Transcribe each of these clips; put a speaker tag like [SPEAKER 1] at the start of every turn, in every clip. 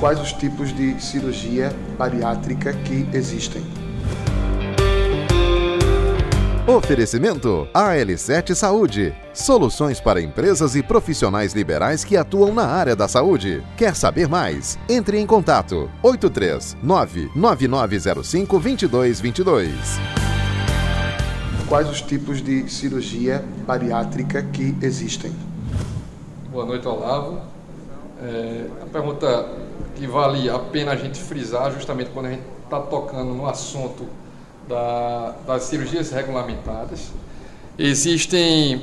[SPEAKER 1] quais os tipos de cirurgia bariátrica que existem.
[SPEAKER 2] Oferecimento AL7 Saúde. Soluções para empresas e profissionais liberais que atuam na área da saúde. Quer saber mais? Entre em contato 839 9905 2222.
[SPEAKER 1] Quais os tipos de cirurgia bariátrica que existem?
[SPEAKER 3] Boa noite, Olavo. É, a pergunta que vale a pena a gente frisar, justamente quando a gente está tocando no assunto da, das cirurgias regulamentadas. Existem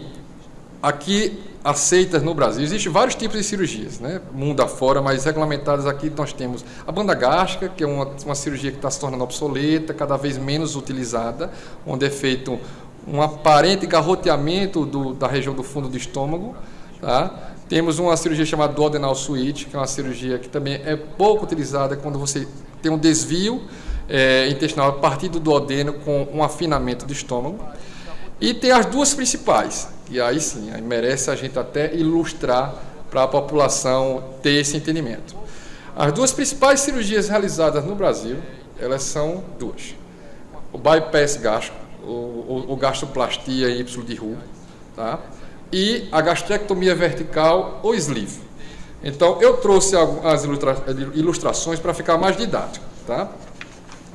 [SPEAKER 3] aqui aceitas no Brasil. Existem vários tipos de cirurgias, né? mundo afora, mas regulamentadas aqui nós temos a banda gástrica, que é uma, uma cirurgia que está se tornando obsoleta, cada vez menos utilizada, onde é feito um aparente garroteamento do, da região do fundo do estômago. Tá? Temos uma cirurgia chamada duodenal switch, que é uma cirurgia que também é pouco utilizada quando você tem um desvio é, intestinal a partir do duodeno com um afinamento do estômago. E tem as duas principais, e aí sim, aí merece a gente até ilustrar para a população ter esse entendimento. As duas principais cirurgias realizadas no Brasil, elas são duas. O bypass gástrico, o, o, o gastroplastia Y de Ru, tá? E a gastrectomia vertical ou sleeve. Então, eu trouxe as ilustrações para ficar mais didático. Tá?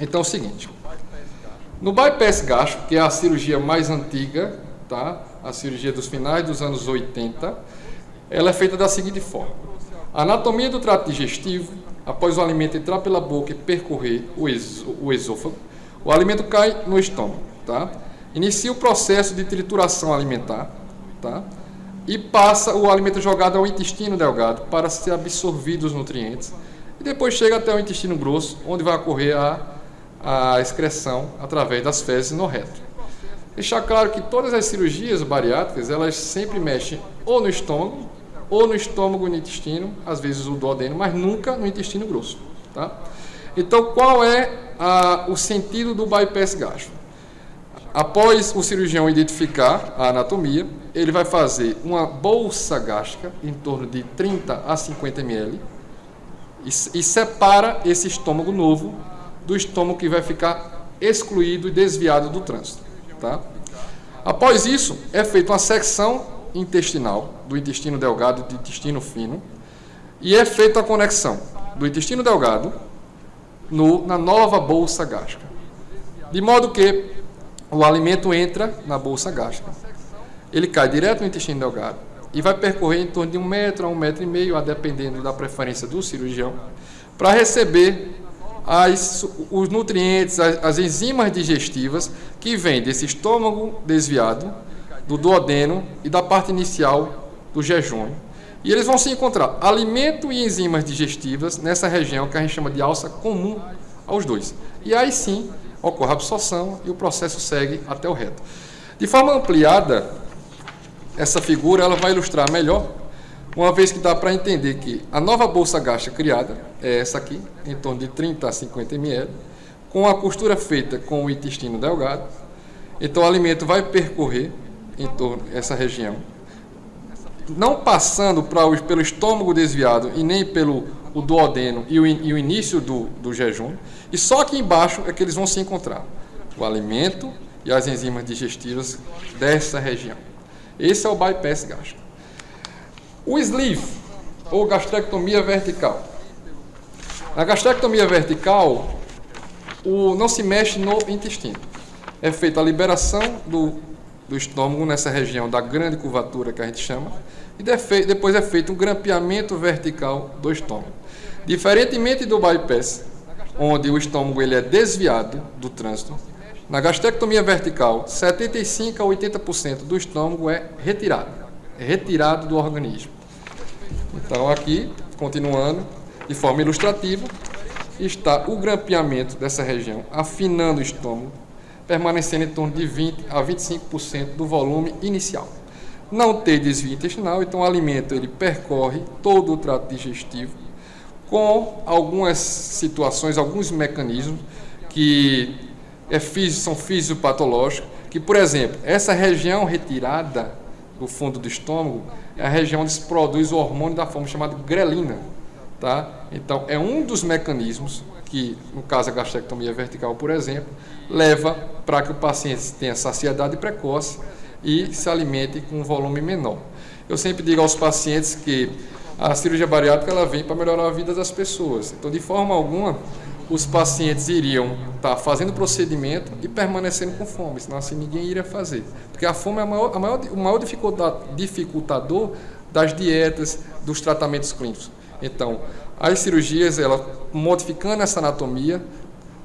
[SPEAKER 3] Então é o seguinte. No bypass gástrico, que é a cirurgia mais antiga, tá? a cirurgia dos finais dos anos 80, ela é feita da seguinte forma. A anatomia do trato digestivo, após o alimento entrar pela boca e percorrer o, o esôfago, o alimento cai no estômago. Tá? Inicia o processo de trituração alimentar tá? e passa o alimento jogado ao intestino delgado para ser absorvido os nutrientes e depois chega até o intestino grosso, onde vai ocorrer a a excreção através das fezes no reto. Deixar claro que todas as cirurgias bariátricas, elas sempre mexem ou no estômago, ou no estômago e no intestino, às vezes o duodeno, mas nunca no intestino grosso. Tá? Então, qual é a, o sentido do bypass gástrico? Após o cirurgião identificar a anatomia, ele vai fazer uma bolsa gástrica em torno de 30 a 50 ml e, e separa esse estômago novo do estômago que vai ficar excluído e desviado do trânsito. Tá? Após isso, é feita uma secção intestinal do intestino delgado e do intestino fino e é feita a conexão do intestino delgado no, na nova bolsa gástrica. De modo que o alimento entra na bolsa gástrica, ele cai direto no intestino delgado e vai percorrer em torno de um metro a um metro e meio, a dependendo da preferência do cirurgião, para receber as, os nutrientes, as, as enzimas digestivas que vêm desse estômago desviado, do duodeno e da parte inicial do jejum. E eles vão se encontrar alimento e enzimas digestivas nessa região que a gente chama de alça comum aos dois. E aí sim ocorre a absorção e o processo segue até o reto. De forma ampliada, essa figura ela vai ilustrar melhor uma vez que dá para entender que a nova bolsa gástrica criada é essa aqui, em torno de 30 a 50 ml, com a costura feita com o intestino delgado. Então o alimento vai percorrer em torno dessa região, não passando para o, pelo estômago desviado e nem pelo o duodeno e o, e o início do, do jejum, e só aqui embaixo é que eles vão se encontrar o alimento e as enzimas digestivas dessa região. Esse é o bypass gástrico. O sleeve, ou gastrectomia vertical. Na gastrectomia vertical, o, não se mexe no intestino. É feita a liberação do, do estômago nessa região da grande curvatura que a gente chama, e depois é feito um grampeamento vertical do estômago. Diferentemente do bypass, onde o estômago ele é desviado do trânsito, na gastrectomia vertical, 75 a 80% do estômago é retirado retirado do organismo. Então, aqui, continuando, de forma ilustrativa, está o grampeamento dessa região, afinando o estômago, permanecendo em torno de 20 a 25% do volume inicial. Não tem desvio intestinal, então o alimento ele percorre todo o trato digestivo com algumas situações, alguns mecanismos que é, são fisiopatológicos, que, por exemplo, essa região retirada do fundo do estômago, é a região onde se produz o hormônio da fome chamado grelina. Tá? Então, é um dos mecanismos que, no caso a gastrectomia vertical, por exemplo, leva para que o paciente tenha saciedade precoce e se alimente com um volume menor. Eu sempre digo aos pacientes que a cirurgia bariátrica ela vem para melhorar a vida das pessoas. Então, de forma alguma, os pacientes iriam estar fazendo o procedimento e permanecendo com fome, senão assim ninguém iria fazer. Porque a fome é a maior, a maior, o maior dificultador das dietas, dos tratamentos clínicos. Então, as cirurgias, ela modificando essa anatomia,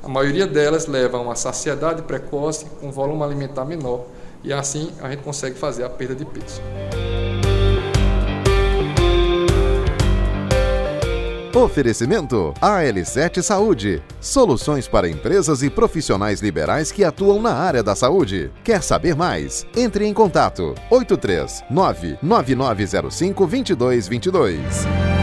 [SPEAKER 3] a maioria delas levam a uma saciedade precoce, com volume alimentar menor, e assim a gente consegue fazer a perda de peso.
[SPEAKER 2] Oferecimento AL7 Saúde. Soluções para empresas e profissionais liberais que atuam na área da saúde. Quer saber mais? Entre em contato 83 99905 2222.